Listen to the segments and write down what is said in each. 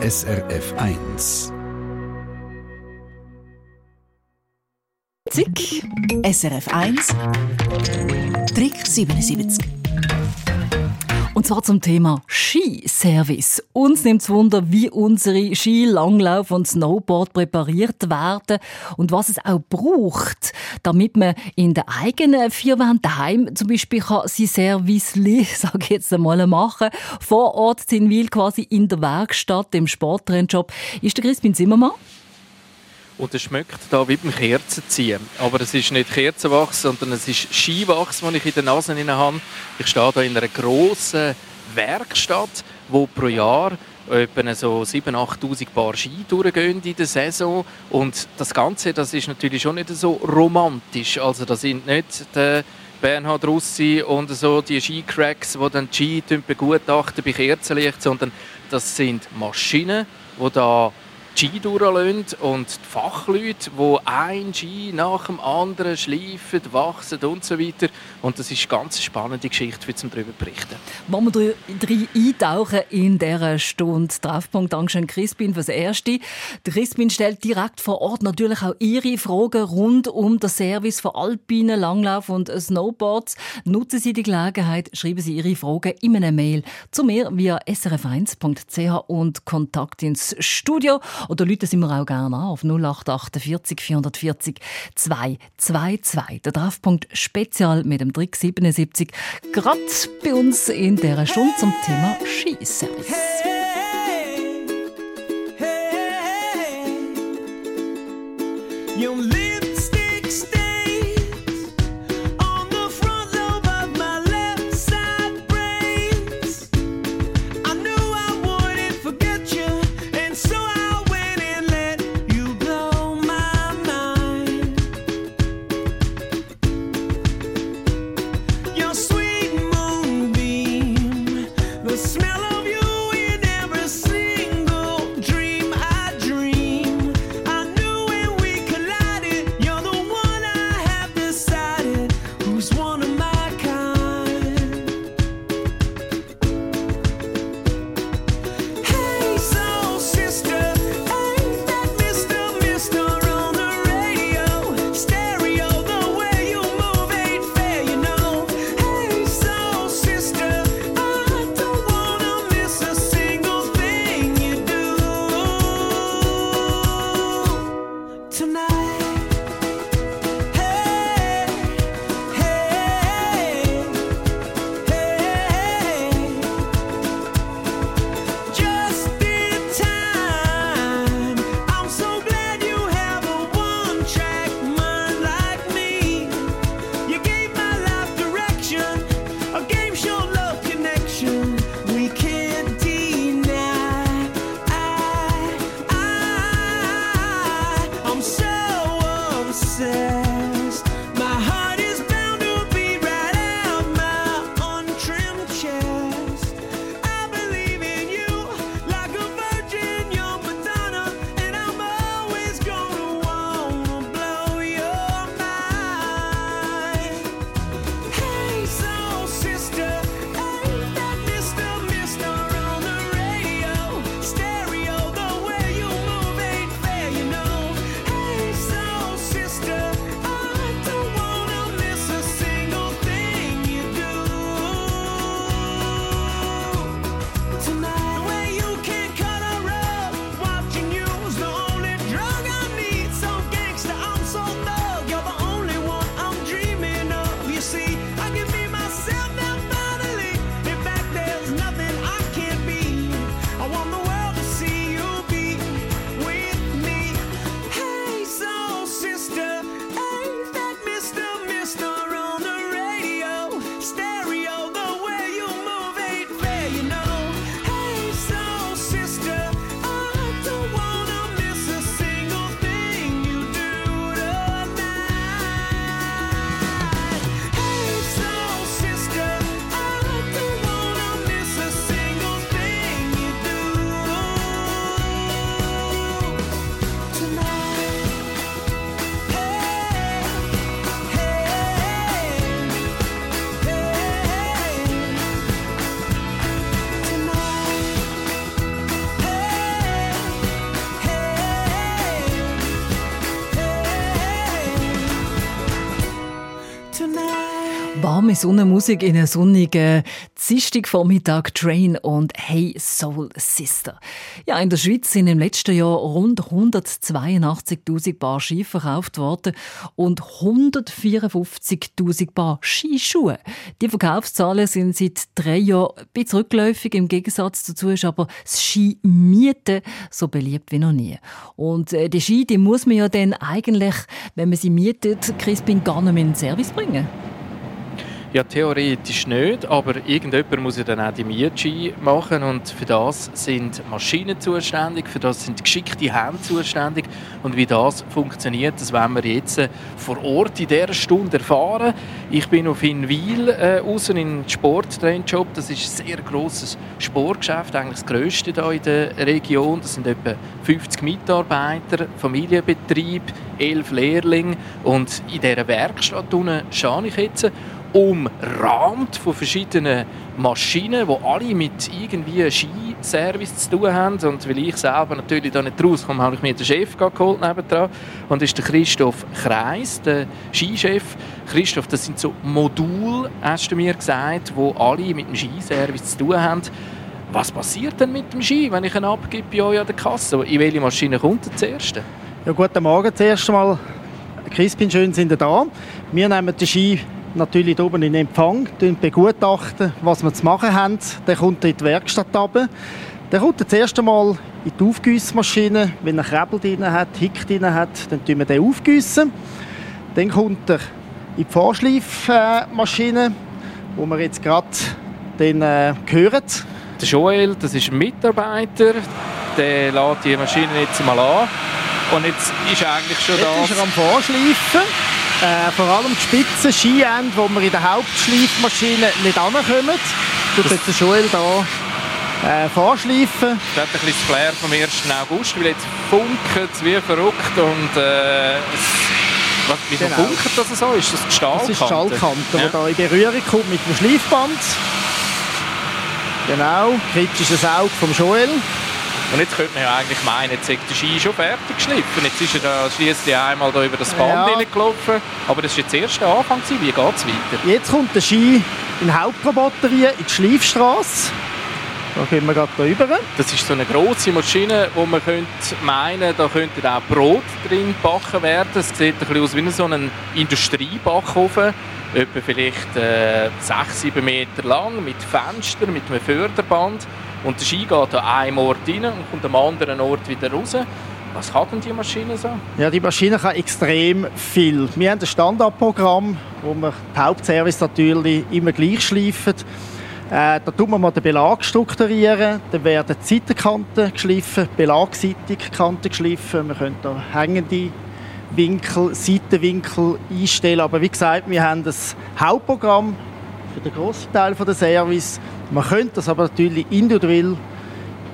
SRF 1. Zick, SRF 1, Trick 77. Zwar zum Thema Skiservice. Uns nimmt es Wunder, wie unsere Ski, Langlauf und Snowboard präpariert werden und was es auch braucht, damit man in der eigenen Vierwand daheim zum Beispiel sein Service, sage ich jetzt einmal, machen Vor Ort in Wil, quasi in der Werkstatt, im Sporttrendshop. Ist der Crispin Zimmermann? Und es schmeckt da wie beim Kerzenziehen. Aber es ist nicht Kerzenwachs, sondern es ist Skiwachs, das ich in der Nase habe. Ich stehe hier in einer grossen Werkstatt, wo pro Jahr etwa so 7.000, 8'000 Paar Ski durchgehen in der Saison. Und das Ganze, das ist natürlich schon nicht so romantisch. Also da sind nicht die Bernhard Russi und so die Skicracks, die dann die Ski begutachten bei Kerzenlicht, sondern das sind Maschinen, die da Ski durchlassen und die Fachleute, die ein Ski nach dem anderen schleifen, wachsen und so weiter. Und das ist eine ganz spannende Geschichte, für zum darüber berichten. Wollen wir drei eintauchen in dieser Stunde Treffpunkt. Dankeschön, Crispin, fürs Erste. Der Crispin stellt direkt vor Ort natürlich auch Ihre Fragen rund um den Service von Alpinen, Langlauf und Snowboards. Nutzen Sie die Gelegenheit, schreiben Sie Ihre Fragen in einer Mail zu mir via srf1.ch und Kontakt ins Studio. Oder Leute sind wir auch gerne an auf 0848 440 222. Der Treffpunkt Spezial mit dem Trick 77. Gerade bei uns in dieser Stunde zum Thema Skiservice. Hey, hey, hey. Warme Sonnenmusik in einer sonnigen Dienstagvormittag Train und Hey Soul Sister. Ja, in der Schweiz sind im letzten Jahr rund 182.000 Paar Ski verkauft worden und 154.000 Paar Skischuhe. Die Verkaufszahlen sind seit drei Jahren ein bisschen rückläufig. Im Gegensatz dazu ist aber das Skimieten so beliebt wie noch nie. Und äh, die Ski, die muss man ja dann eigentlich, wenn man sie mietet, Crispin gar nicht mehr in den Service bringen. Ja, theoretisch nicht, aber irgendjemand muss ja dann auch die Mietschein machen und für das sind Maschinen zuständig, für das sind geschickte Hände zuständig. Und wie das funktioniert, das werden wir jetzt äh, vor Ort in dieser Stunde erfahren. Ich bin auf Inwil äh, außen in Sporttrainjob, das ist ein sehr grosses Sportgeschäft, eigentlich das grösste hier in der Region, das sind etwa 50 Mitarbeiter, Familienbetrieb, elf Lehrlinge. Und in dieser Werkstatt unten stehe ich jetzt umrahmt von verschiedenen Maschinen, die alle mit irgendwie Skiservice zu tun haben. Und weil ich selber natürlich da nicht rauskomme, habe ich mir den Chef geholt nebendran. Und das ist der Christoph Kreis, der Skichef. Christoph, das sind so Module, hast du mir gesagt, die alle mit dem Skiservice zu tun haben. Was passiert denn mit dem Ski, wenn ich ihn abgebe bei euch an der Kasse? In welche Maschine kommt er zuerst? Ja, guten Morgen zuerst einmal. Crispin, schön sind ihr da. Wir nehmen den Ski natürlich oben in Empfang, begutachten, was wir zu machen haben. Dann kommt er in die Werkstatt runter. Dann kommt er das erste Mal in die Aufgüssmaschine. Wenn er Krebel drin hat, Hick drin hat, dann tun wir den aufgüssen. Dann kommt er in die Vorschleifmaschine, wo wir jetzt gerade den äh, hören. Der Joel, das ist ein Mitarbeiter, der lädt die Maschine jetzt mal an. Und jetzt ist eigentlich schon da. Jetzt ist er am Vorschleifen. Äh, vor allem die spitzen Skiende, wo wir in der Hauptschleifmaschine nicht ankommen, tut jetzt der Joel hier äh, vorschleifen. Das hat ein bisschen das Flair vom 1. August, weil jetzt funkelt es wie verrückt und äh, was, wieso genau. funkelt das so? Ist das die Stahlkante? Das ist die Stahlkante, ja. die in Berührung kommt mit dem Schleifband. Genau, kritisches Auge vom Joel. Und jetzt könnte man ja eigentlich meinen, jetzt ist der Ski schon fertig geschliffen. Jetzt ist er da schliesslich einmal da über das Band ja. gelaufen. Aber das war jetzt der erste Anfang. Wie geht es weiter? Jetzt kommt der Ski in die Hauptprobatterie, in die Schleifstrasse. Da gehen wir gerade rüber. Das ist so eine grosse Maschine, wo man könnte meinen, da könnte auch Brot drin backen werden. Es sieht ein bisschen aus wie so ein Industriebackofen. Etwa vielleicht äh, 6-7 Meter lang, mit Fenstern, mit einem Förderband. Und der Ski geht an einem Ort rein und kommt am anderen Ort wieder raus. Was kann denn die Maschine so? Ja, die Maschine kann extrem viel. Wir haben ein Standardprogramm, wo wir den Hauptservice natürlich immer gleich schleifen. Äh, da tun wir mal den Belag strukturieren, dann werden die Seitenkanten geschliffen, belagseitig Kanten geschliffen. Wir können da hängende Winkel, Seitenwinkel einstellen. Aber wie gesagt, wir haben das Hauptprogramm für den grossen Teil des Service man könnte das aber natürlich individuell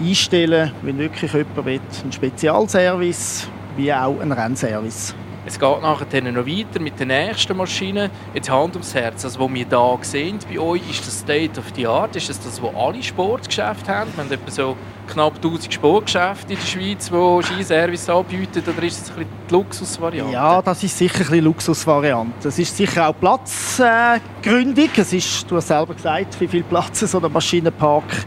einstellen, wenn wirklich jemand will. Ein Spezialservice wie auch ein Rennservice. Es geht nachher noch weiter mit den nächsten Maschinen. Jetzt Hand ums Herz. Also, was wir hier sehen bei euch, ist das State of the Art. Ist das das, was alle Sportgeschäfte haben? Wir haben etwa so knapp 1000 Sportgeschäfte in der Schweiz, die Skiservice anbieten. Oder ist das ein bisschen die Luxusvariante? Ja, das ist sicher ein bisschen Luxusvariante. Es ist sicher auch platzgründig. Es ist, du hast selber gesagt, wie viel Platz so ein Maschinenpark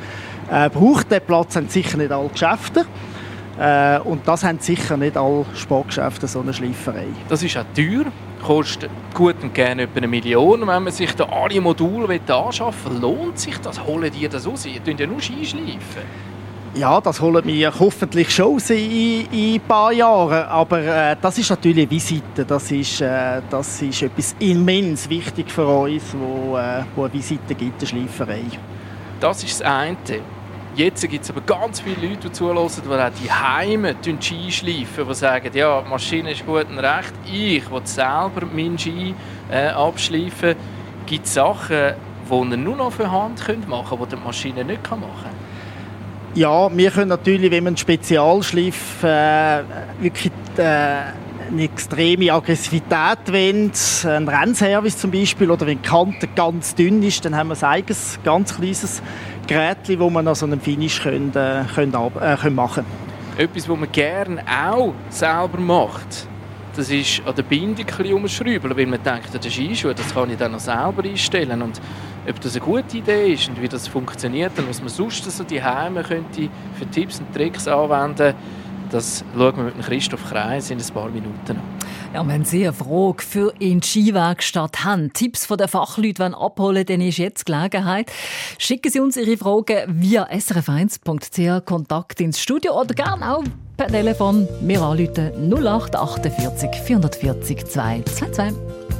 äh, braucht. Den Platz haben sicher nicht alle Geschäfte. Äh, und das haben sicher nicht alle Sportgeschäfte, so eine Schleiferei. Das ist auch teuer, kostet gut und gerne etwa eine Million. Wenn man sich da alle Module anschaffen will, lohnt sich das? Holen die das aus? Ihr tun ja nur Skischleifen. Ja, das holen wir hoffentlich schon in, in ein paar Jahren. Aber äh, das ist natürlich eine Visite. Das ist, äh, das ist etwas immens wichtig für uns, wo, äh, wo eine Visite gibt, eine Schleiferei. Das ist das eine. Jetzt gibt es aber ganz viele Leute, die zuhören, die auch die Heime Ski schleifen, die sagen, ja, die Maschine ist gut und recht, ich will selber meinen Ski äh, abschleifen. Gibt es Sachen, die ihr nur noch für Hand machen könnt, die die Maschine nicht machen kann? Ja, wir können natürlich, wenn man einen Spezialschliff äh, wirklich äh, eine extreme Aggressivität wollen, ein Rennservice zum Beispiel, oder wenn die Kante ganz dünn ist, dann haben wir ein eigenes, ganz kleines Gerät, das man an so einem Finish können, äh, können, äh, können machen Etwas, was man gerne auch selber macht, das ist an der Bindung ein weil man denkt, der Skischuh, das kann ich dann noch selber einstellen. Und ob das eine gute Idee ist und wie das funktioniert und was man sonst so die Heime könnte für Tipps und Tricks anwenden, das schauen wir mit Christoph Kreis in ein paar Minuten an. Ja, wenn Sie eine Frage für in Skiwerkstatt haben, Tipps von den Fachleuten abholen, dann ist jetzt Gelegenheit. Schicken Sie uns Ihre Fragen via srf1.ch Kontakt ins Studio oder gerne auch per Telefon. Wir anrufen 0848 440 222.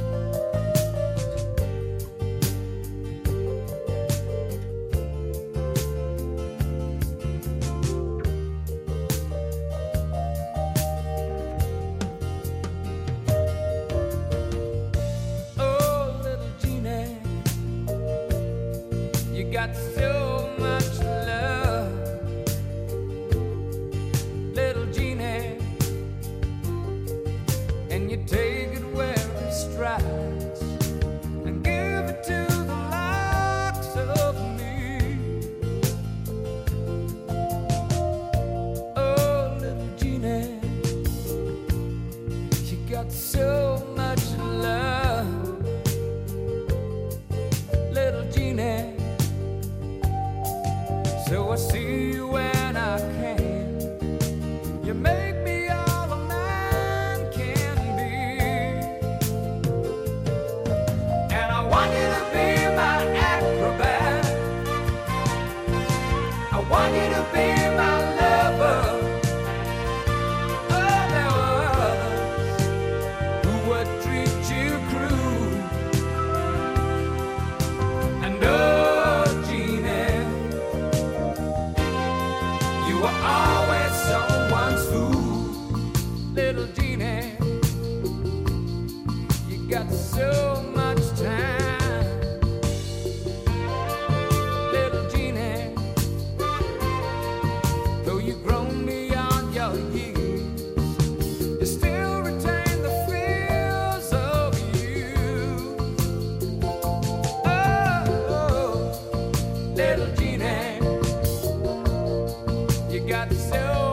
So.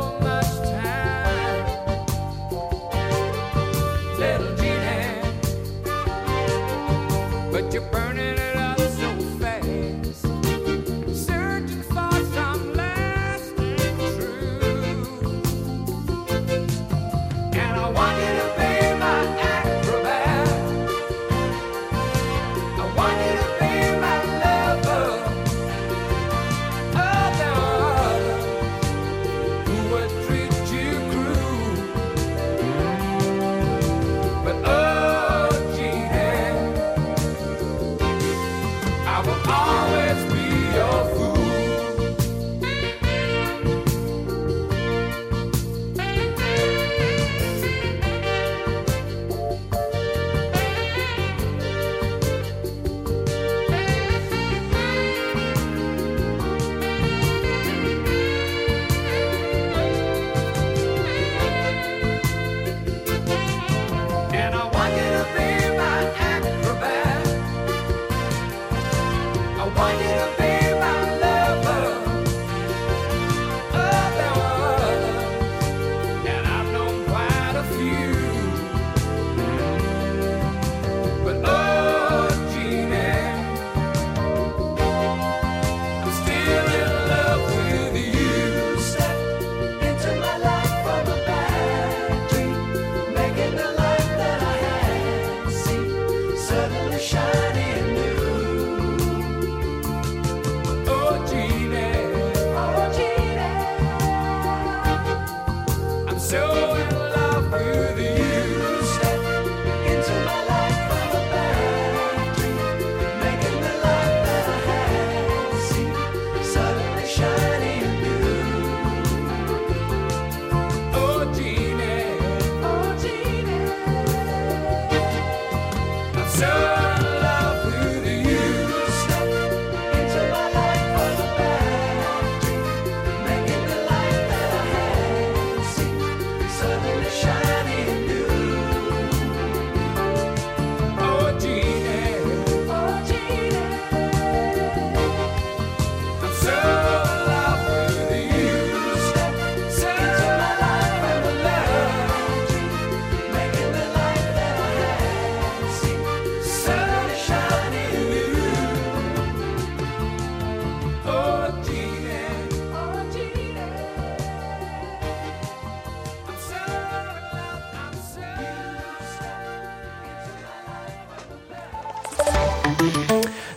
love you.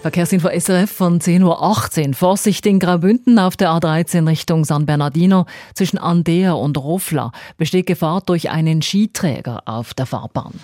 Verkehrsinfo SRF von 10.18 Uhr. Vorsicht in Graubünden auf der A13 Richtung San Bernardino zwischen Andea und Rofla besteht Gefahr durch einen Skiträger auf der Fahrbahn.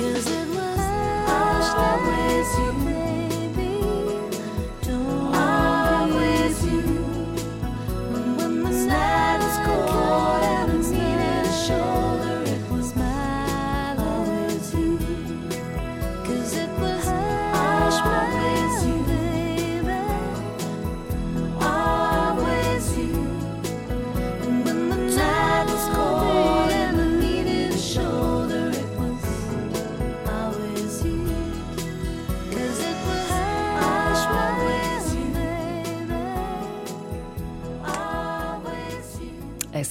Cause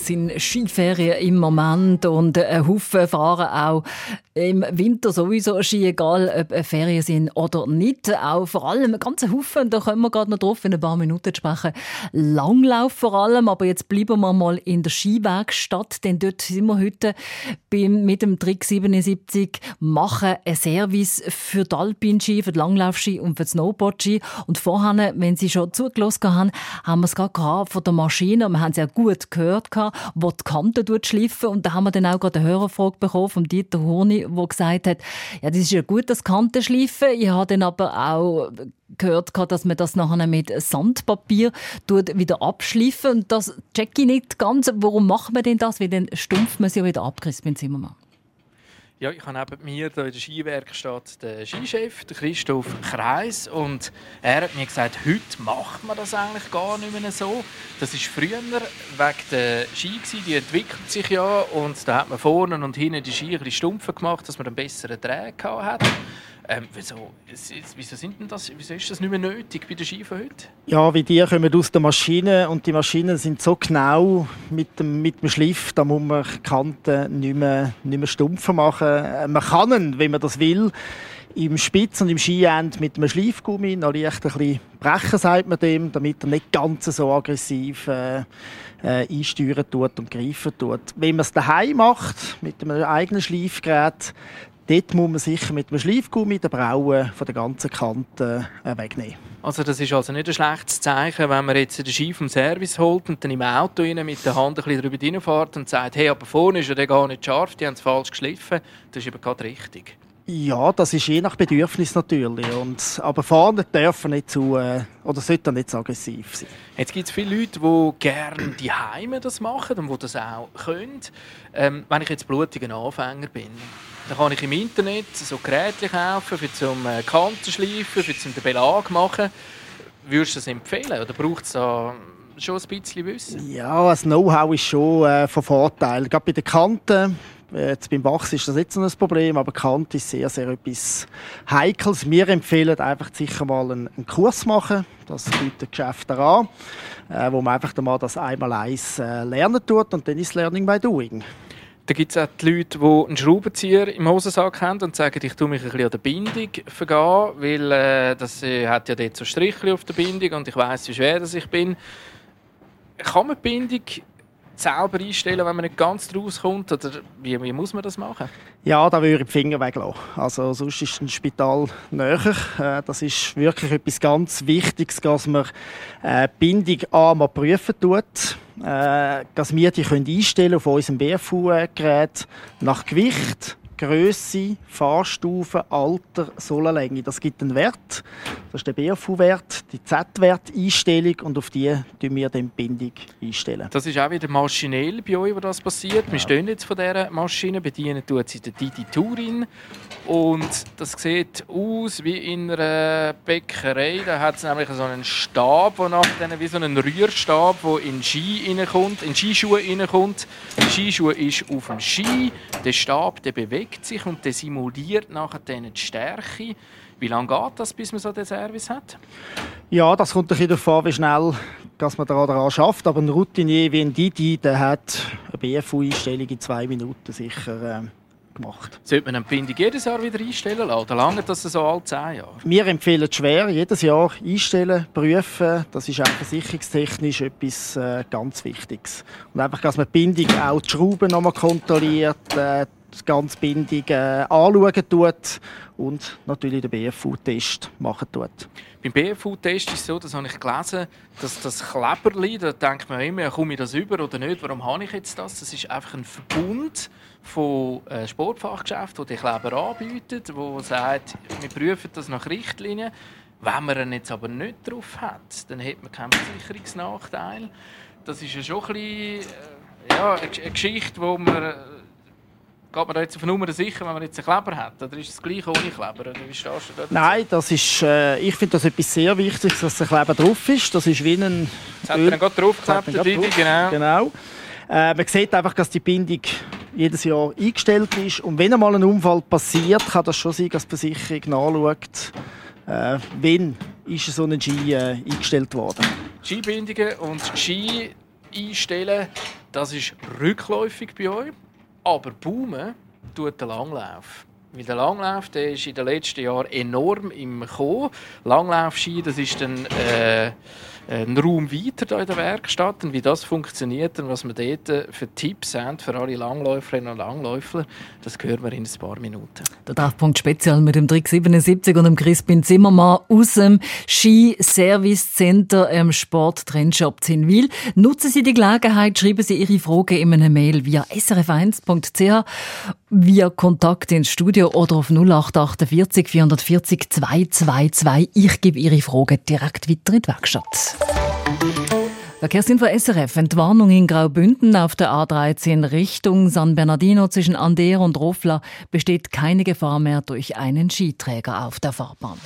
sind Skiferien im Moment und ein Haufen fahren auch im Winter sowieso Ski, egal ob Ferien sind oder nicht. Auch vor allem ein ganzer Haufen, da kommen wir gerade noch drauf in ein paar Minuten sprechen. Langlauf vor allem, aber jetzt bleiben wir mal in der Skiwerkstatt, denn dort sind wir heute beim, mit dem Trick 77 machen ein Service für die Alpinski, für die Langlaufski und für die Snowboardski. Und vorher, wenn Sie schon zugelassen haben, haben wir es gerade von der Maschine, wir haben es ja gut gehört, wo die Kante schliffen und da haben wir dann auch gerade eine Hörerfrage bekommen von Dieter Horni, der gesagt hat, ja, das ist ja gut, das Kanten schliffen. Ich habe dann aber auch gehört, dass man das nachher mit Sandpapier wieder abschliffen und das check ich nicht ganz. Warum macht man denn das? Weil dann stumpft man es ja wieder ab, Crispin Zimmermann. Ja, ich habe neben mir hier in der Skiwerkstatt den Skichef, den Christoph Kreis. Und er hat mir gesagt, heute macht man das eigentlich gar nicht mehr so. Das war früher wegen der Ski, die entwickeln sich ja. Und da hat man vorne und hinten die Ski ein bisschen stumpfer gemacht, dass man einen besseren Dreh hatte. Ähm, wieso, wieso, sind denn das, wieso ist das nicht mehr nötig bei den Skifahren heute? Ja, wie die kommen aus der Maschine und die Maschinen sind so genau mit dem, mit dem Schliff, da muss man Kanten nicht mehr, nicht mehr stumpfer machen. Äh, man kann ihn, wenn man das will, im Spitz- und im Skiend mit einem Schleifgummi noch leicht ein bisschen brechen, sagt man dem, damit er nicht ganz so aggressiv äh, äh, einsteuern tut und greifen tut. Wenn man es daheim macht, mit einem eigenen Schleifgerät, Dort muss man sicher mit einem Schleifgummi den Brauen von der ganzen Kante äh, wegnehmen. Also das ist also nicht ein schlechtes Zeichen, wenn man jetzt den Ski vom Service holt und dann im Auto rein mit der Hand ein bisschen drüber reinfährt und sagt, hey, aber vorne ist ja der gar nicht scharf, die haben es falsch geschliffen. Das ist eben gerade richtig. Ja, das ist je nach Bedürfnis natürlich. Und, aber Fahnen dürfen nicht zu, äh, oder sollten nicht so aggressiv sein. Jetzt gibt es viele Leute, die gerne die Heime das machen und die das auch können. Ähm, wenn ich jetzt blutiger Anfänger bin, dann kann ich im Internet so Geräte kaufen, für zum äh, Kanten schleifen, für zum den Belag machen. Würdest du das empfehlen oder braucht es da schon ein bisschen Wissen? Ja, das Know-how ist schon äh, von Vorteil. Gerade bei den Kanten Jetzt beim Wachs ist das nicht so ein Problem, aber Kant ist sehr, sehr etwas Heikles. Wir empfehlen einfach sicher mal einen, einen Kurs machen. Das bietet Geschäfte an, äh, wo man einfach mal das einmal eins äh, lernen tut und dann ist Learning by Doing. Da gibt es auch die Leute, die einen Schraubenzieher im Hosensack haben und sagen, ich tue mich ein bisschen an der Bindung vergehen, weil äh, das äh, hat ja dort so Striche auf der Bindung und ich weiß, wie schwer das ich bin. Kann man die Bindung selber einstellen, wenn man nicht ganz rauskommt? Oder wie, wie, muss man das machen? Ja, da würde ich die Finger weglassen. Also sonst ist ein Spital näher. Äh, das ist wirklich etwas ganz Wichtiges, dass man äh, Bindung einmal prüfen tut. Äh, dass wir die einstellen auf unserem BFU-Gerät nach Gewicht Größe, Fahrstufe, Alter, Sohlenlänge. Das gibt einen Wert. Das ist der BFU-Wert, die Z-Wert-Einstellung und auf die tun wir dann die Bindung einstellen. Das ist auch wieder maschinell bei euch, wo das passiert. Ja. Wir stehen jetzt von dieser Maschine, bedienen tut sie der Didi Tourin und das sieht aus wie in einer Bäckerei. Da hat es nämlich so einen Stab, der nach wie so einen Rührstab, der in Ski reinkommt, in Skischuhe reinkommt. Der Skischuh ist auf dem Ski, der Stab der bewegt bewegt sich und der simuliert nachher die Stärke. Wie lange geht das, bis man so den Service hat? Ja, das kommt ein bisschen davon, wie schnell dass man daran schafft. Aber ein Routinier wie ein Didi, der hat eine BFU-Einstellung in zwei Minuten sicher äh, gemacht. Sollte man eine Bindung jedes Jahr wieder einstellen lassen? Oder lange das so alle zehn Jahre? Wir empfehlen es schwer, jedes Jahr einstellen, prüfen. Das ist auch versicherungstechnisch etwas äh, ganz Wichtiges. Und einfach, dass man die Bindung auch die Schrauben nochmal kontrolliert, äh, die ganze Bindung äh, anschauen tut und natürlich den BFU-Test machen tut. Beim BFU-Test ist es so, das habe ich gelesen, dass das Kleberli, da denkt man immer, komme ich das über oder nicht, warum habe ich jetzt das? Das ist einfach ein Verbund von äh, Sportfachgeschäften, die die Kleber anbietet, wo sagt, wir prüfen das nach Richtlinien. Wenn man ihn jetzt aber nicht drauf hat, dann hat man keinen Versicherungsnachteil. Das ist ja schon ein bisschen, äh, ja, eine Geschichte, wo man Geht man da jetzt auf Nummer sicher, wenn man jetzt einen Kleber hat? Oder ist es gleich ohne Kleber? Oder wie stehst du Nein, das ist, äh, ich finde das etwas sehr Wichtiges, dass der Kleber drauf ist. Das ist wie ein Jetzt hat er gerade draufgeklebt, der Didi, genau. genau. Äh, man sieht einfach, dass die Bindung jedes Jahr eingestellt ist. Und wenn einmal ein Unfall passiert, kann das schon sein, dass die Versicherung nachschaut, äh, wann ist so ein Ski äh, eingestellt worden. Skibindungen und Ski einstellen, das ist rückläufig bei euch. Aber boomen tut der Langlauf. Weil der Langlauf der ist in den letzten Jahren enorm im Kommen. Langlaufski, das ist dann äh, einen Raum weiter in der Werkstatt und wie das funktioniert und was wir dort äh, für Tipps haben für alle Langläuferinnen und Langläufer, das hören wir in ein paar Minuten. Der Treffpunkt Spezial mit dem Trick 77 und dem Crispin Zimmermann aus dem Ski Service Center im Sport Trendshop Zinwil. Nutzen Sie die Gelegenheit, schreiben Sie Ihre Frage in einer Mail via srf1.ch, via Kontakt ins Studio oder auf 0848 440 222. Ich gebe Ihre Frage direkt weiter in die Werkstatt. Verkehrsinfo SRF. Entwarnung in Graubünden auf der A13 Richtung San Bernardino zwischen Ander und Rofla besteht keine Gefahr mehr durch einen Skiträger auf der Fahrbahn.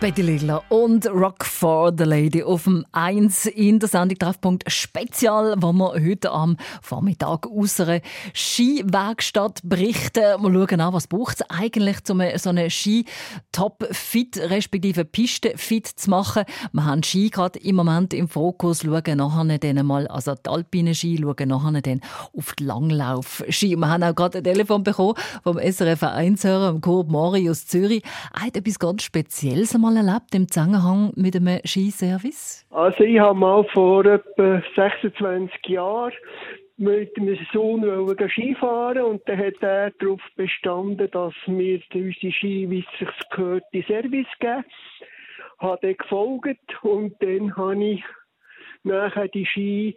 Betty Ligler und Rock for the Lady auf dem 1 in der Sendung Treffpunkt Spezial, wo wir heute am Vormittag aus einer Skiwerkstatt berichten. Wir schauen an, was braucht es eigentlich, um so eine Ski-Top-Fit, respektive Piste-Fit zu machen. Wir haben Ski gerade im Moment im Fokus, schauen nachher dann mal, also die alpinen Ski, schauen nachher dann auf die Langlauf-Ski. Wir haben auch gerade ein Telefon bekommen vom SRF 1-Hörer, Kurt Mori aus Zürich. Er hat etwas ganz Spezielles einmal erlebt im Zusammenhang mit einem Skiservice? Also ich habe mal vor etwa 26 Jahren mit meinem Sohn Skifahren und dann hat er darauf bestanden, dass wir unsere Ski, wie es sich gehört, die Service geben. Habe dann gefolgt und dann habe ich nachher die Ski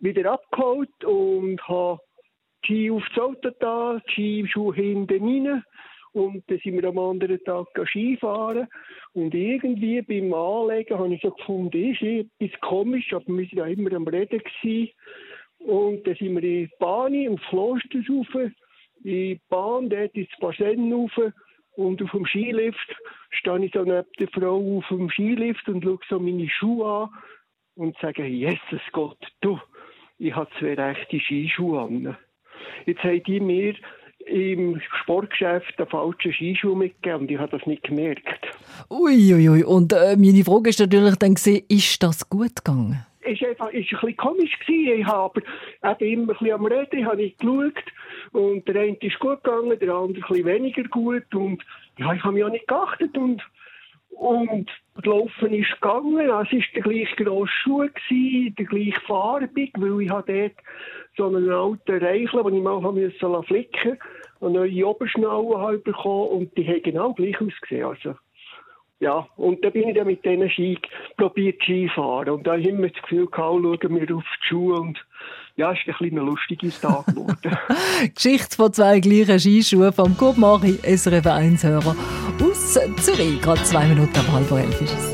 wieder abgeholt und habe die Ski aufs Auto da, die Skischuhe hinten rein und dann sind wir am anderen Tag Skifahren. Und irgendwie beim Anlegen habe ich so gefunden, ist etwas komisch, aber wir waren ja immer am Reden. Gewesen. Und dann sind wir in die Bahn, auf Kloster rauf, in die Bahn, dort ins Basen rauf. Und auf dem Skilift stehe ich so neben der Frau auf dem Skilift und schaue so meine Schuhe an und sage, Jesus Gott, du, ich habe zwei rechte Skischuhe an. Jetzt haben die mir im Sportgeschäft den falschen Skischuh mitgegeben und ich habe das nicht gemerkt. Uiuiui, ui, und äh, meine Frage ist natürlich dann gewesen, ist das gut gegangen? Es war einfach, ist ein bisschen komisch gewesen. Ich habe aber eben immer ein bisschen am Reden, habe ich geschaut und der eine ist gut gegangen, der andere ein bisschen weniger gut und ja, ich habe mich auch nicht geachtet und und das Laufen ist gegangen. Es war der gleiche grosse Schuh, der gleiche farbig, weil ich habe dort so einen alten Reichel, den ich mal musste flicken musste, eine neue Oberschnalle habe bekommen und die haben genau gleich ausgesehen. Also, ja, und dann bin ich dann mit diesen Ski probiert Skifahren und da habe ich immer das Gefühl gehabt, schauen wir auf die Schuhe und ja, es ist ein bisschen ein lustiges Tag geworden. Geschichte von zwei gleichen Skischuhen vom Kurt Mari, SRF 1-Hörer aus Zürich. Gerade zwei Minuten ab halb elf ist es.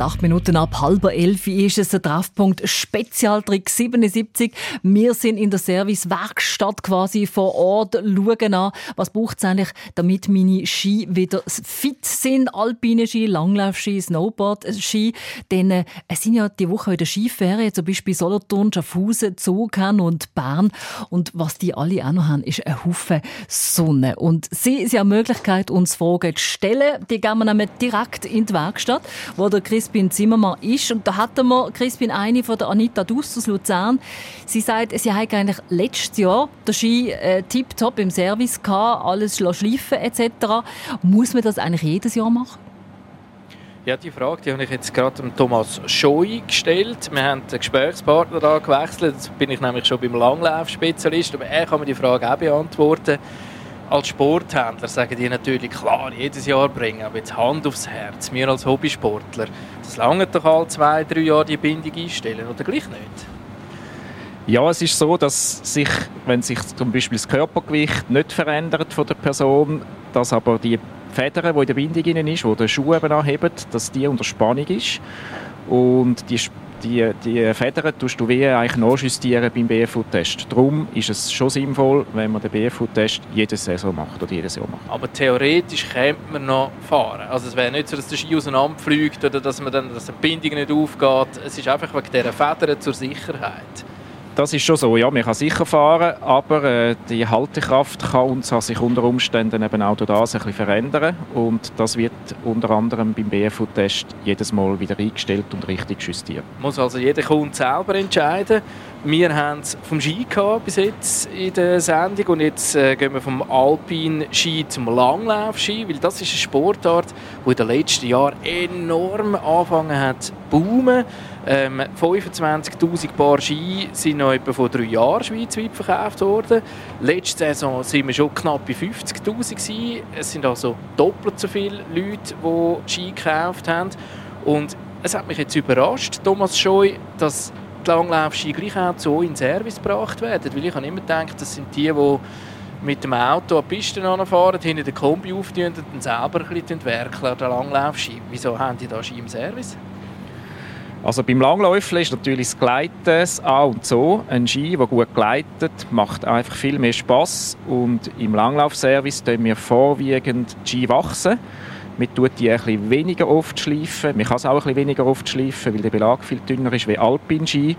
acht Minuten ab halber elf ist es der Treffpunkt Spezialtrick 77. Wir sind in der Servicewerkstatt quasi vor Ort, schauen an, was braucht es eigentlich, damit meine Ski wieder fit sind. Alpine Ski, Langlaufski, Snowboard-Ski. Denn äh, es sind ja die Woche wieder Skiferien, zum Beispiel Solothurn, Schaffhausen, Zugern und Bern. Und was die alle auch noch haben, ist ein Haufen Sonne. Und sie, haben die Möglichkeit, uns Fragen zu stellen. Die gehen wir nämlich direkt in die Werkstatt, wo der Chris Crispin Zimmermann ist. Und da hatten wir Crispin eine von der Anita Dus aus Luzern. Sie sagt, sie hat eigentlich letztes Jahr den Ski äh, tiptop im Service gehabt, alles schleifen etc. Muss man das eigentlich jedes Jahr machen? Ja, die Frage die habe ich jetzt gerade dem Thomas Schoi gestellt. Wir haben den Gesprächspartner gewechselt. Jetzt bin ich nämlich schon beim Langlaufspezialist, aber er kann mir die Frage auch beantworten als Sporthändler sagen die natürlich, klar, jedes Jahr bringen, aber jetzt Hand aufs Herz, wir als Hobbysportler, das lange doch alle zwei, drei Jahre die Bindung einstellen, oder gleich nicht? Ja, es ist so, dass sich, wenn sich zum Beispiel das Körpergewicht nicht verändert von der Person, dass aber die Federn, die in der Bindung ist, die den Schuh eben anhebt, dass die unter Spannung ist und die die, die Federn tust du wie eigentlich nachjustieren beim BFU-Test. Darum ist es schon sinnvoll, wenn man den BFU-Test jede Saison macht oder jedes Jahr macht. Aber theoretisch könnte man noch fahren. Also es wäre nicht so, dass der Ski auseinanderfliegt oder dass, man dann, dass die Bindung nicht aufgeht. Es ist einfach wegen dieser Federn zur Sicherheit. Das ist schon so, ja, man kann sicher fahren, aber äh, die Haltekraft kann uns sich unter Umständen eben auch durch das ein bisschen verändern und das wird unter anderem beim BFU-Test jedes Mal wieder eingestellt und richtig justiert. Muss also jeder Kunde selber entscheiden. Wir haben es vom Ski gehabt bis jetzt in der Sendung und jetzt äh, gehen wir vom Alpin-Ski zum Langlauf-Ski, weil das ist eine Sportart, die in den letzten Jahren enorm angefangen hat zu boomen. Ähm, 25'000 Paar Ski sind noch etwa vor drei Jahren schweizweit verkauft worden. Letzte Saison sind wir schon knapp bei 50'000 Es sind also doppelt so viele Leute, die Ski gekauft haben. Und es hat mich jetzt überrascht, Thomas Scheu, dass die Langlaufski gleich auch so in Service gebracht werden. Weil ich habe immer gedacht, das sind die, die mit dem Auto an die Piste fahren, hinten den Kombi auftun und dann selber ein bisschen werkeln an der Langlaufski. Wieso haben die da Ski im Service? Also beim Langläufeln ist natürlich das Gleiten das A und so. Ein Ski, der gut gleitet, macht einfach viel mehr Spass und im Langlaufservice tun wir vorwiegend die Ski wachsen. Man tut die ein bisschen weniger oft schleifen. Man kann es auch ein bisschen weniger oft schleifen, weil der Belag viel dünner ist wie Alpin-Ski.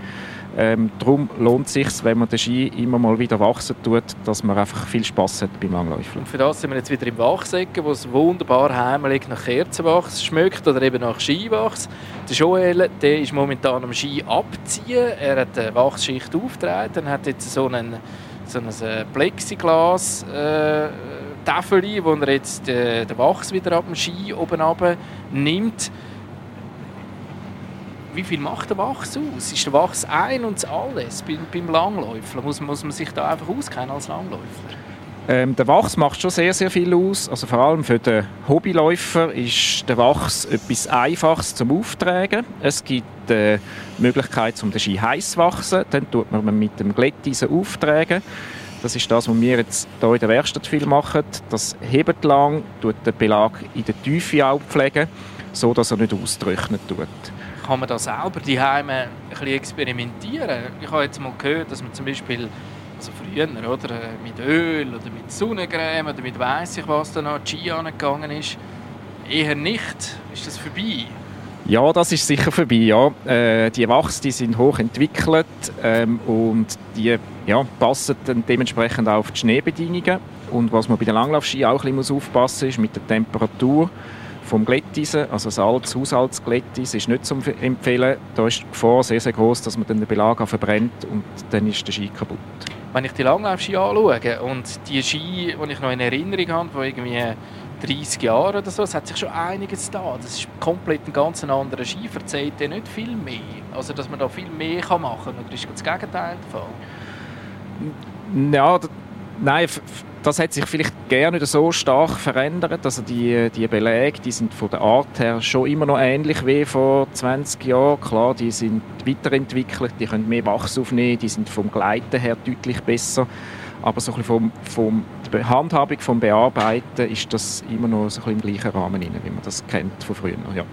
Ähm, darum lohnt es sich, wenn man den Ski immer mal wieder wachsen tut, dass man einfach viel Spass hat beim Langläufen. Und für das sind wir jetzt wieder im Wachsecken, wo es wunderbar heimelig nach Kerzenwachs schmeckt oder eben nach Skiwachs. Der Joel der ist momentan am Ski abziehen. Er hat eine Wachsschicht aufgetragen, hat jetzt so einen so ein äh, Plexiglas äh, Tafel, wo er jetzt den Wachs wieder ab dem Ski oben nimmt. Wie viel macht der Wachs aus? Ist der Wachs ein und alles beim, Langläufer? Muss, muss man sich da einfach auskennen als Langläufer? Ähm, der Wachs macht schon sehr, sehr viel aus. Also vor allem für den Hobbyläufer ist der Wachs etwas Einfaches zum Auftragen. Es gibt äh, die Möglichkeit, um den Ski heiß zu wachsen. Dann tut man mit dem Glätteisen auftragen. Das ist das, was wir jetzt hier in der Werkstatt viel machen. Das hebt lang, tut den Belag in der Tiefe aufpflegen, so dass er nicht austrocknet tut. Kann man da selber die Heime experimentieren? Ich habe jetzt mal gehört, dass man zum Beispiel also früher, oder, mit Öl oder mit Sonnencreme oder mit weiss ich was da noch Ski angegangen ist. Eher nicht. Ist das vorbei? Ja, das ist sicher vorbei. Ja. Äh, die Wachs die sind hoch entwickelt ähm, und die ja, passen dann dementsprechend auch auf die Schneebedingungen. Und was man bei den Langlaufski auch ein bisschen aufpassen muss, ist mit der Temperatur vom Glätteisen, also Salz, Haushaltsglätteisen, ist nicht zu empfehlen. Da ist die Gefahr sehr, sehr groß, dass man dann den Belag verbrennt und dann ist der Ski kaputt. Wenn ich die Langlaufski anschaue und die Ski, die ich noch in Erinnerung habe, die irgendwie 30 Jahre oder so, es hat sich schon einiges da. Das ist komplett ein ganz anderer Ski, verzeiht nicht viel mehr. Also, dass man da viel mehr machen kann, oder ist das Gegenteil der Fall? Ja, nein, das hat sich vielleicht gerne nicht so stark verändert. Also die, die Belege, die sind von der Art her schon immer noch ähnlich wie vor 20 Jahren. Klar, die sind weiterentwickelt, die können mehr Wachs aufnehmen, die sind vom Gleiten her deutlich besser. Aber so ein vom, vom der Handhabung vom Bearbeiten ist das immer noch so ein im gleichen Rahmen, wie man das kennt von früher. Ja.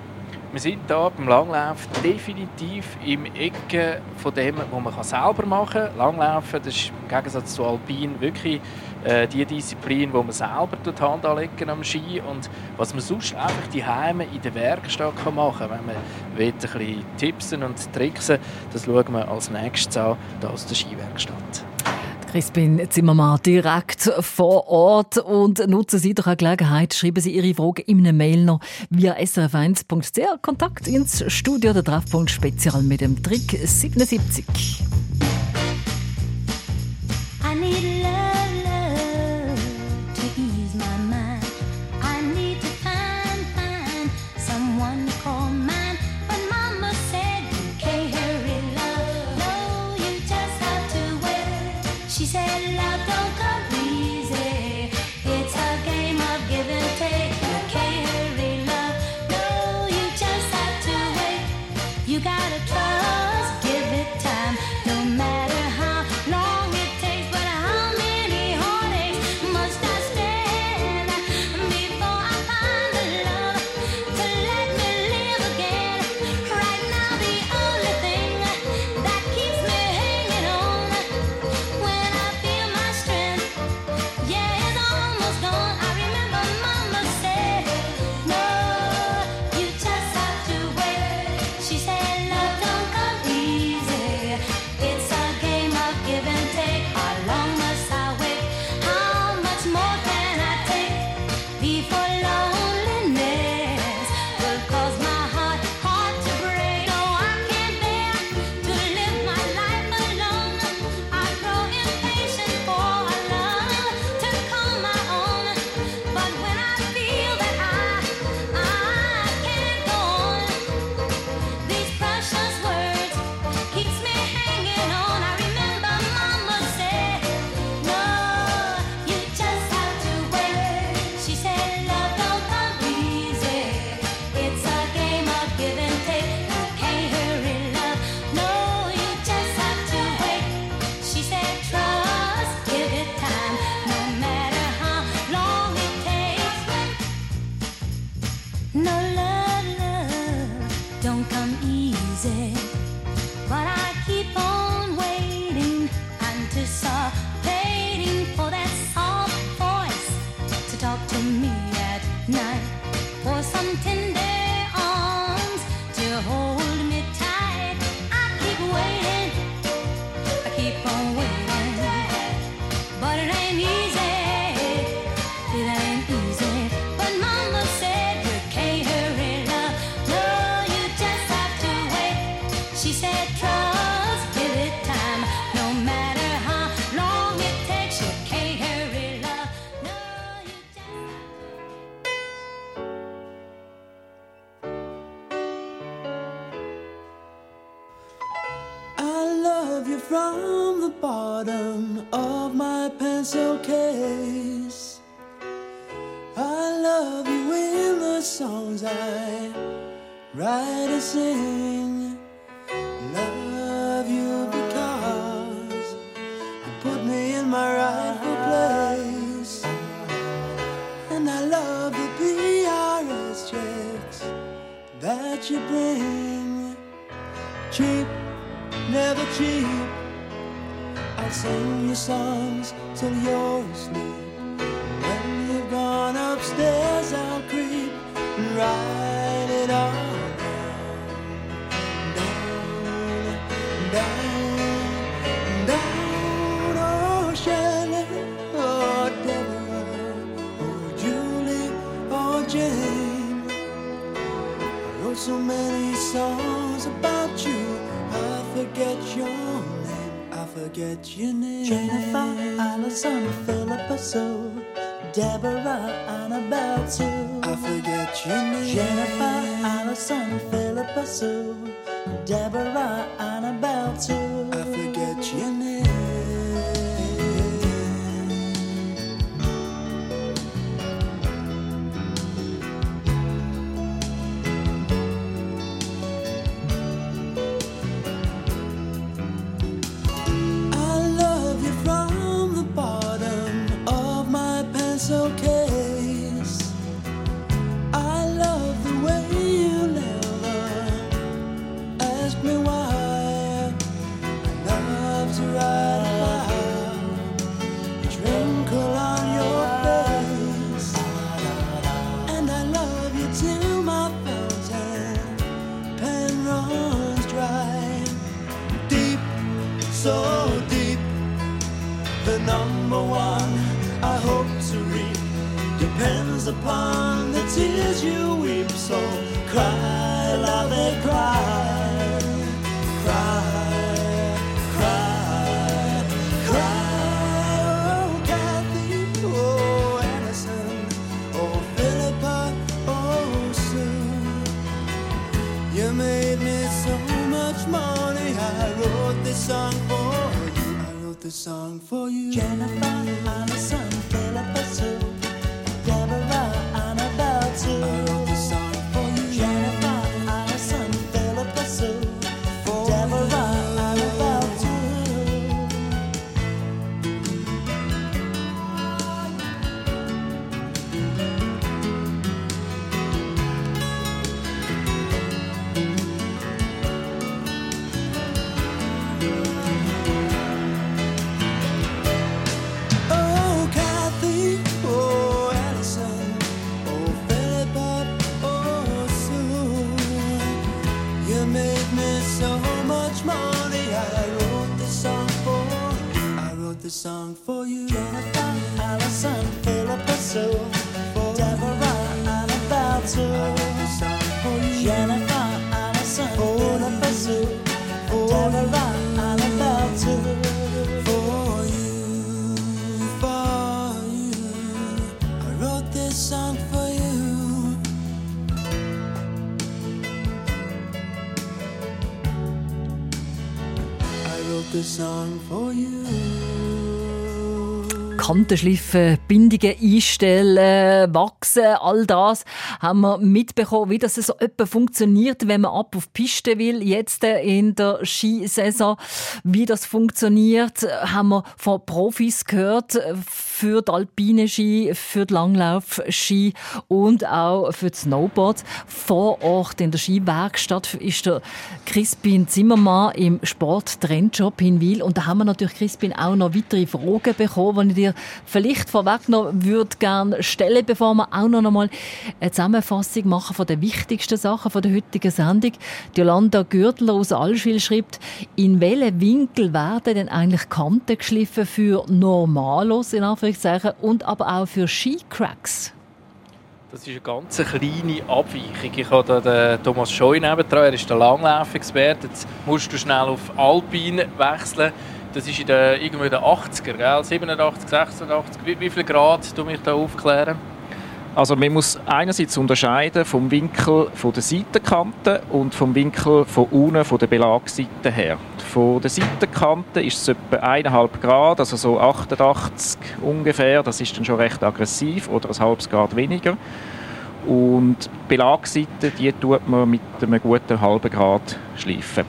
Wir sind hier beim Langlauf definitiv im Ecke von dem, was man selber machen kann. Langlaufen, das ist im Gegensatz zu Alpin wirklich äh, die Disziplin, wo man selber die Hand anlegen am Ski und was man sonst einfach die Heime in der Werkstatt kann machen kann. Wenn man will, ein bisschen tipsen und tricksen, das schauen wir als nächstes an, hier aus der Skiwerkstatt. Crispin Zimmermann direkt vor Ort und nutzen Sie doch eine Gelegenheit, schreiben Sie Ihre Fragen in einer Mail noch via srf1.ch. Kontakt ins Studio der Treffpunkt Spezial mit dem Trick 77. Cheap, never cheap. I'll sing you songs till you're asleep. Forget your name. Jennifer, Allison, Philippa Sue, Deborah, Annabelle too. I forget your name. Jennifer, Allison, Philippa Sue, Deborah, Annabelle too. Upon the tears you weep. So cry, love it, cry, Kanten schliffen, Bindungen einstellen, wachsen, all das haben wir mitbekommen, wie das so etwa funktioniert, wenn man ab auf die Piste will, jetzt in der Skisaison. Wie das funktioniert, haben wir von Profis gehört, für die alpine Ski, für die Langlaufski und auch für das Snowboard. Vor Ort in der Skiwerkstatt ist der Crispin Zimmermann im Sporttrendjob in Wil. Und da haben wir natürlich, Crispin, auch noch weitere Fragen bekommen, die ich dir vielleicht vorweg noch würde gerne stellen, bevor wir auch noch einmal eine Zusammenfassung machen von den wichtigsten Sachen von der heutigen Sendung. Die Jolanda Gürtler aus Allschwil schreibt, in welchen Winkel werden denn eigentlich Kanten geschliffen für Normalos, in Anführungszeichen, und aber auch für Skicracks? Das ist eine ganz kleine Abweichung. Ich habe den Thomas Scheu nebendran, er ist der Langlaufexperte. Jetzt musst du schnell auf Alpin wechseln. Das ist in den, irgendwo in den 80er, gell? 87, 86. Wie, wie viel Grad du mich da aufklären? Also man muss einerseits unterscheiden vom Winkel von der Seitenkante und vom Winkel von unten von der Belagseite her. Von der Seitenkante ist es etwa 1,5 Grad, also so 88 ungefähr. Das ist dann schon recht aggressiv oder ein halbes Grad weniger. Und die Belagseite, die tut man mit einem guten halben Grad schleifen.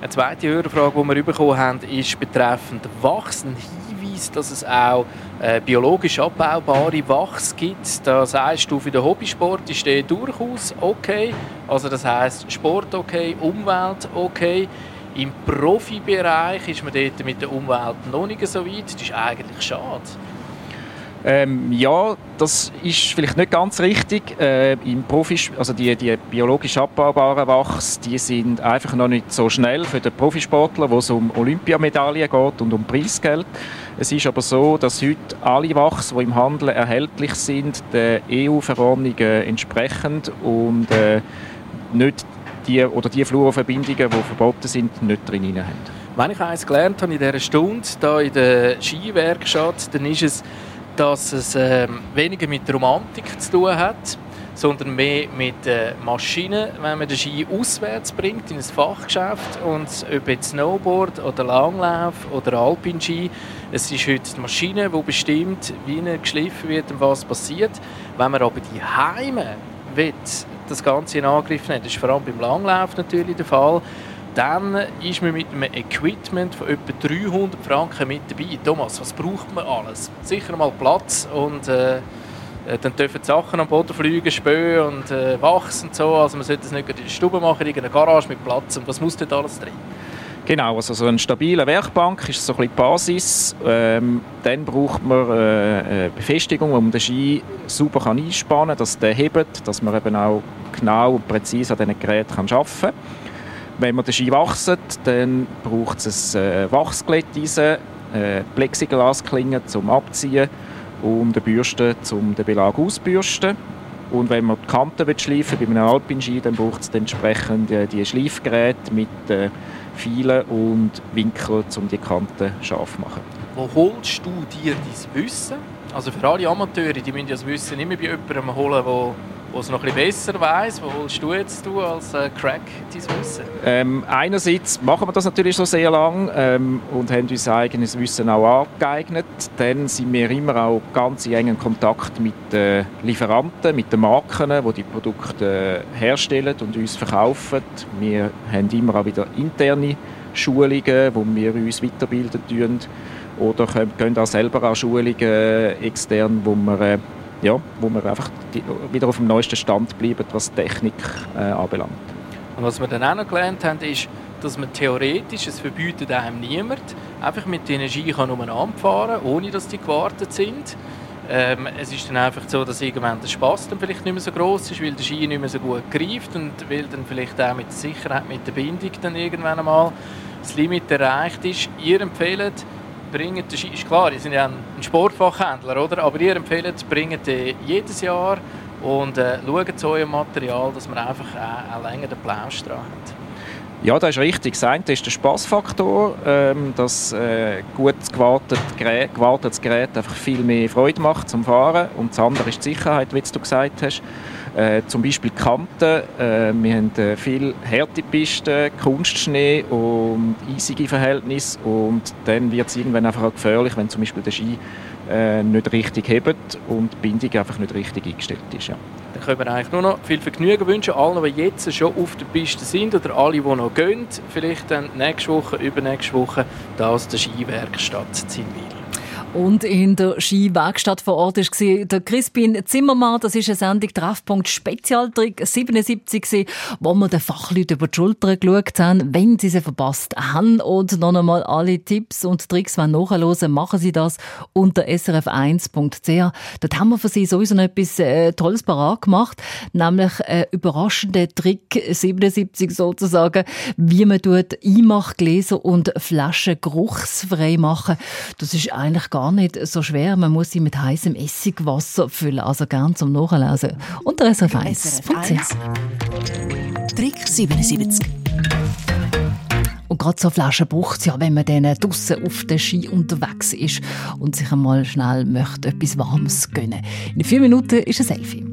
Eine zweite Hörerfrage, die wir bekommen haben, ist betreffend Wachs. Ein Hinweis, dass es auch äh, biologisch abbaubare Wachs gibt. Da sagst du, für den Hobbysport ist der durchaus okay. Also das heißt Sport okay, Umwelt okay. Im Profibereich ist man dort mit der Umwelt noch nicht so weit. Das ist eigentlich schade. Ähm, ja, das ist vielleicht nicht ganz richtig. Äh, Im Profis also die, die biologisch abbaubaren Wachs, die sind einfach noch nicht so schnell für den Profisportler, wo es um Olympiamedaillen geht und um Preisgeld. Es ist aber so, dass heute alle Wachs, die im Handel erhältlich sind, der EU-Verordnungen entsprechend und äh, nicht die oder die Fluorverbindungen, die verboten sind, nicht drin haben. Wenn ich eines gelernt habe in dieser Stunde hier in der Skiwerkstatt, dann ist es, dass es ähm, weniger mit Romantik zu tun hat, sondern mehr mit äh, Maschinen, wenn man den Ski auswärts bringt in ein Fachgeschäft und jetzt Snowboard oder Langlauf oder Alpin-Ski, es ist heute die Maschine, die bestimmt, wie er geschliffen wird und was passiert. Wenn man aber die Heime will, das Ganze in Angriff nehmen, das ist vor allem beim Langlauf natürlich der Fall, dann ist man mit einem Equipment von etwa 300 Franken mit dabei. Thomas, was braucht man alles? Sicher mal Platz und äh, äh, dann dürfen die Sachen am Boden fliegen, Spö und äh, Wachs und so. Also man sollte das nicht in der Stube machen, in irgendeiner Garage mit Platz. Und was muss dort alles drin? Genau, also so eine stabile Werkbank ist so ein bisschen die Basis. Ähm, dann braucht man äh, eine Befestigung, um den Ski super einspannen kann, dass der hebt, dass man eben auch genau und präzise an diesen Geräten arbeiten kann. Wenn man den Ski wachset, dann braucht es ein äh, Wachsglätteisen, äh, Plexiglasklingen zum Abziehen und eine Bürste, um den Belag auszubürsten. Und wenn man die Kanten schleifen bei einem Alpinski, dann braucht es entsprechend äh, die Schleifgeräte mit äh, Pfeilen und Winkeln, um die Kanten scharf zu machen. Wo holst du dir dein Wissen? Also für alle Amateure, die müssen das Wissen immer bei jemandem holen, der der es noch ein besser weiss. Wo holst du jetzt du als äh, Crack dein Wissen? Ähm, einerseits machen wir das natürlich schon sehr lang ähm, und haben uns eigenes Wissen auch angeeignet. Dann sind wir immer auch ganz in engen Kontakt mit den Lieferanten, mit den Marken, die die Produkte äh, herstellen und uns verkaufen. Wir haben immer auch wieder interne Schulungen, wo wir uns weiterbilden tun. Oder gehen auch selber an Schulungen äh, extern, wo wir äh, ja, wo wir einfach wieder auf dem neuesten Stand bleiben, was Technik äh, anbelangt. Und was wir dann auch noch gelernt haben, ist, dass man theoretisch, es verbietet einem niemand, einfach mit der Energie kann umeinander fahren ohne dass die gewartet sind. Ähm, es ist dann einfach so, dass irgendwann der Spaß dann vielleicht nicht mehr so groß ist, weil der Ski nicht mehr so gut greift und weil dann vielleicht auch mit der Sicherheit, mit der Bindung dann irgendwann einmal das Limit erreicht ist. Ihr empfehlt, bringt den Ski, ist klar, ihr seid ja ein Sportfachhändler, oder? aber ihr empfehlt, bringt den jedes Jahr und äh, schaut zu eurem Material, dass man einfach äh, einen längeren Plausch dran hat. Ja, das ist richtig. Das eine ist der Spaßfaktor, ähm, dass äh, gut gewartetes Gerät, gewartetes Gerät einfach viel mehr Freude macht zum Fahren. Und das andere ist die Sicherheit, wie du gesagt hast. Äh, zum Beispiel Kanten. Äh, wir haben äh, viel Härtepisten, Kunstschnee und eisige Verhältnisse. Und dann wird es irgendwann einfach auch gefährlich, wenn zum Beispiel der Ski äh, nicht richtig hebt und die Bindung einfach nicht richtig eingestellt ist. Ja. Dann können wir eigentlich nur noch viel Vergnügen wünschen, allen, die jetzt schon auf der Piste sind oder alle, die noch gehen. Vielleicht dann nächste Woche, übernächste Woche, da aus der Skiwerkstatt Zinnwil. Und in der Skiwerkstatt vor Ort war der Crispin Zimmermann. Das ist eine Sendung Treffpunkt Spezialtrick 77 gewesen, wo wir den Fachleuten über die Schulter geschaut haben, wenn sie sie verpasst haben. Und noch einmal alle Tipps und Tricks nachhören, machen Sie das unter srf1.ch. Dort haben wir für Sie sowieso noch etwas äh, Tolles parat gemacht, nämlich äh, überraschende Trick 77 sozusagen, wie man tut Einmachgläser und Flaschen geruchsfrei machen. Das ist eigentlich gar gar nicht so schwer. Man muss sie mit heißem Essigwasser füllen. Also gern zum Nachlesen. Unter srf Trick 77. Und gerade so Flaschen braucht es ja, wenn man dann draussen auf der Ski unterwegs ist und sich einmal schnell möchte etwas Warmes gönnen. In vier Minuten ist ein Selfie.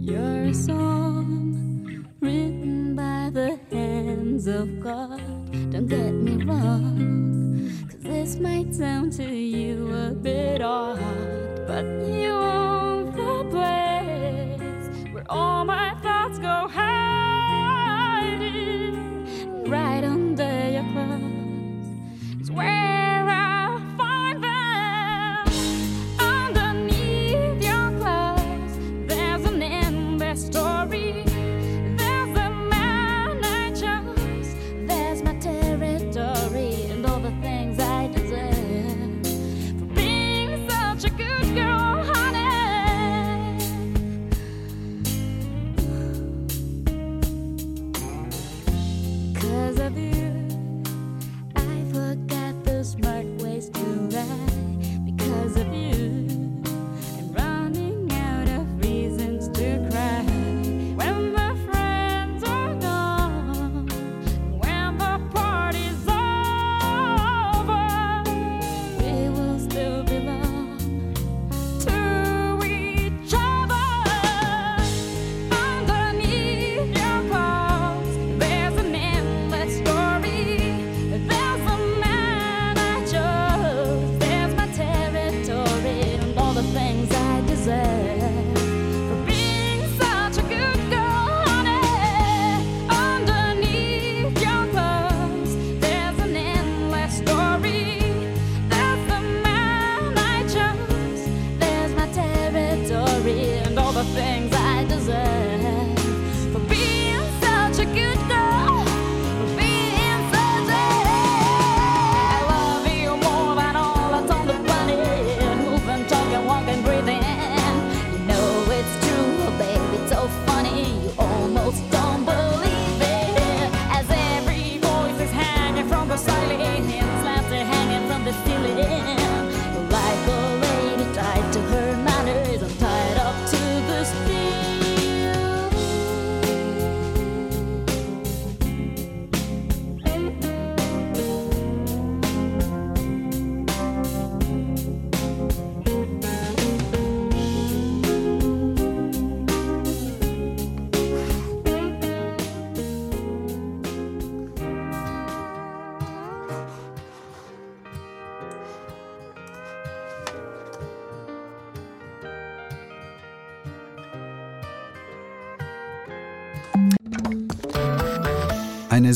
Your song written by the hands of God. don't get me wrong. Cause this might sound to you a bit odd, but you own the place where all my thoughts go hiding. Right under your cross It's where.